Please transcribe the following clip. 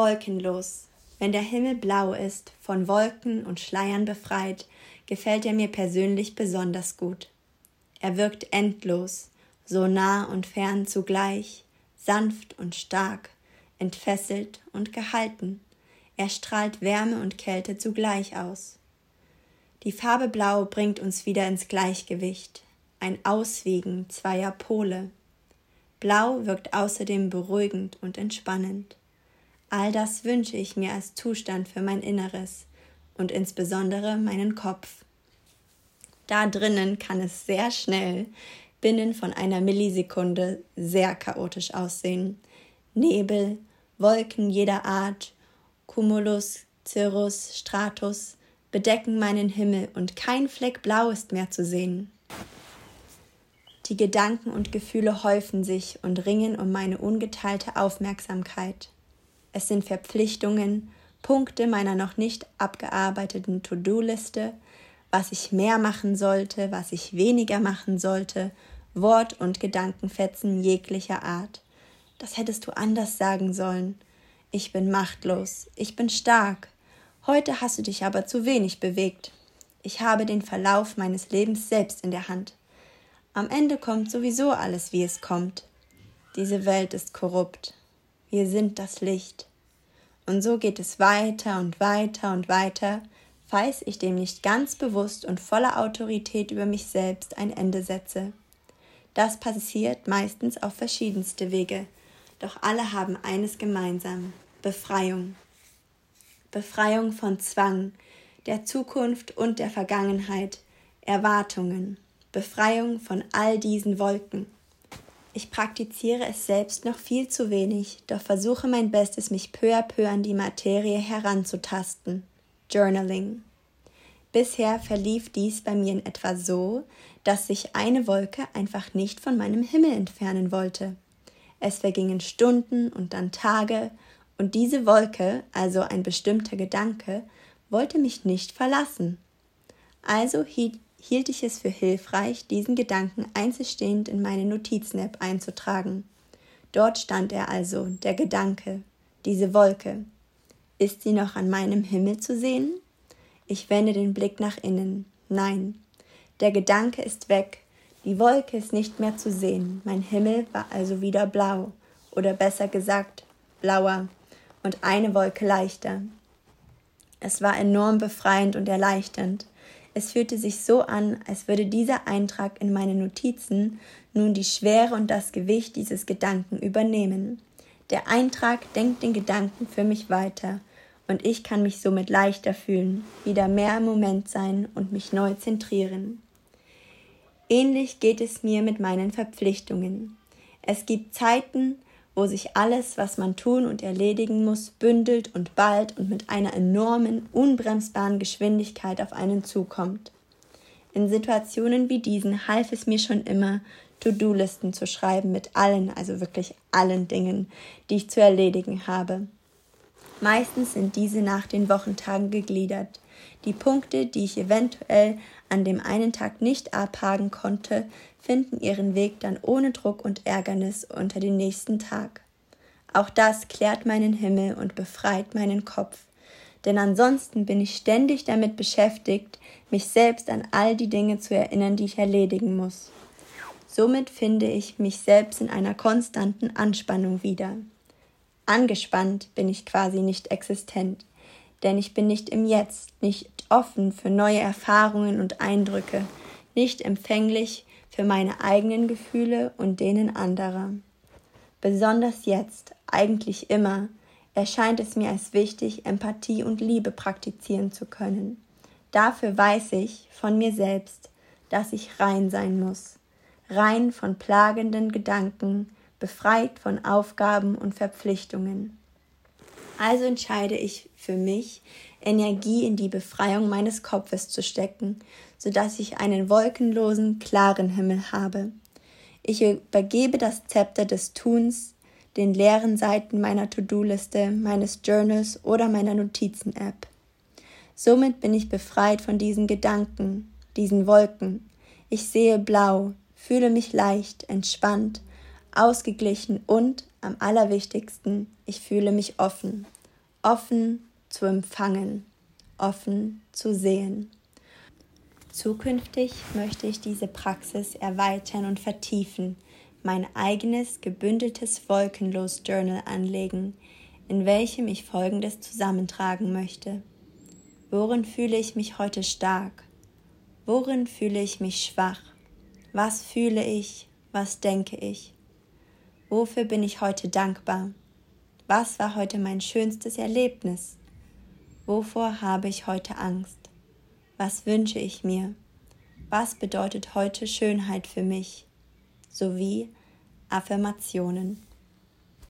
Wolkenlos. Wenn der Himmel blau ist, von Wolken und Schleiern befreit, gefällt er mir persönlich besonders gut. Er wirkt endlos, so nah und fern zugleich, sanft und stark, entfesselt und gehalten. Er strahlt Wärme und Kälte zugleich aus. Die Farbe Blau bringt uns wieder ins Gleichgewicht, ein Auswiegen zweier Pole. Blau wirkt außerdem beruhigend und entspannend. All das wünsche ich mir als Zustand für mein Inneres und insbesondere meinen Kopf. Da drinnen kann es sehr schnell, binnen von einer Millisekunde, sehr chaotisch aussehen. Nebel, Wolken jeder Art, Cumulus, Cirrus, Stratus bedecken meinen Himmel und kein Fleck Blau ist mehr zu sehen. Die Gedanken und Gefühle häufen sich und ringen um meine ungeteilte Aufmerksamkeit. Es sind Verpflichtungen, Punkte meiner noch nicht abgearbeiteten To-Do-Liste, was ich mehr machen sollte, was ich weniger machen sollte, Wort- und Gedankenfetzen jeglicher Art. Das hättest du anders sagen sollen. Ich bin machtlos, ich bin stark. Heute hast du dich aber zu wenig bewegt. Ich habe den Verlauf meines Lebens selbst in der Hand. Am Ende kommt sowieso alles, wie es kommt. Diese Welt ist korrupt. Wir sind das Licht. Und so geht es weiter und weiter und weiter, falls ich dem nicht ganz bewusst und voller Autorität über mich selbst ein Ende setze. Das passiert meistens auf verschiedenste Wege, doch alle haben eines gemeinsam Befreiung. Befreiung von Zwang, der Zukunft und der Vergangenheit, Erwartungen, Befreiung von all diesen Wolken. Ich praktiziere es selbst noch viel zu wenig, doch versuche mein Bestes, mich peu à peu an die Materie heranzutasten. Journaling. Bisher verlief dies bei mir in etwa so, dass sich eine Wolke einfach nicht von meinem Himmel entfernen wollte. Es vergingen Stunden und dann Tage, und diese Wolke, also ein bestimmter Gedanke, wollte mich nicht verlassen. Also hielt hielt ich es für hilfreich, diesen Gedanken einzelstehend in meine Notizen-App einzutragen. Dort stand er also, der Gedanke, diese Wolke. Ist sie noch an meinem Himmel zu sehen? Ich wende den Blick nach innen. Nein, der Gedanke ist weg, die Wolke ist nicht mehr zu sehen, mein Himmel war also wieder blau, oder besser gesagt, blauer, und eine Wolke leichter. Es war enorm befreiend und erleichternd. Es fühlte sich so an, als würde dieser Eintrag in meine Notizen nun die Schwere und das Gewicht dieses Gedanken übernehmen. Der Eintrag denkt den Gedanken für mich weiter, und ich kann mich somit leichter fühlen, wieder mehr im Moment sein und mich neu zentrieren. Ähnlich geht es mir mit meinen Verpflichtungen. Es gibt Zeiten, wo sich alles, was man tun und erledigen muss, bündelt und bald und mit einer enormen, unbremsbaren Geschwindigkeit auf einen zukommt. In Situationen wie diesen half es mir schon immer, To-Do-Listen zu schreiben mit allen, also wirklich allen Dingen, die ich zu erledigen habe. Meistens sind diese nach den Wochentagen gegliedert. Die Punkte, die ich eventuell an dem einen Tag nicht abhaken konnte, finden ihren Weg dann ohne Druck und Ärgernis unter den nächsten Tag. Auch das klärt meinen Himmel und befreit meinen Kopf, denn ansonsten bin ich ständig damit beschäftigt, mich selbst an all die Dinge zu erinnern, die ich erledigen muss. Somit finde ich mich selbst in einer konstanten Anspannung wieder. Angespannt bin ich quasi nicht existent, denn ich bin nicht im Jetzt, nicht offen für neue Erfahrungen und Eindrücke, nicht empfänglich für meine eigenen Gefühle und denen anderer. Besonders jetzt, eigentlich immer, erscheint es mir als wichtig, Empathie und Liebe praktizieren zu können. Dafür weiß ich von mir selbst, dass ich rein sein muss, rein von plagenden Gedanken, befreit von Aufgaben und Verpflichtungen. Also entscheide ich für mich, Energie in die Befreiung meines Kopfes zu stecken, so dass ich einen wolkenlosen, klaren Himmel habe. Ich übergebe das Zepter des Tuns den leeren Seiten meiner To-Do-Liste, meines Journals oder meiner Notizen-App. Somit bin ich befreit von diesen Gedanken, diesen Wolken. Ich sehe blau, fühle mich leicht, entspannt, ausgeglichen und, am allerwichtigsten, ich fühle mich offen. offen zu empfangen, offen zu sehen. Zukünftig möchte ich diese Praxis erweitern und vertiefen, mein eigenes gebündeltes Wolkenlos-Journal anlegen, in welchem ich Folgendes zusammentragen möchte. Worin fühle ich mich heute stark? Worin fühle ich mich schwach? Was fühle ich? Was denke ich? Wofür bin ich heute dankbar? Was war heute mein schönstes Erlebnis? Wovor habe ich heute Angst? Was wünsche ich mir? Was bedeutet heute Schönheit für mich? Sowie Affirmationen.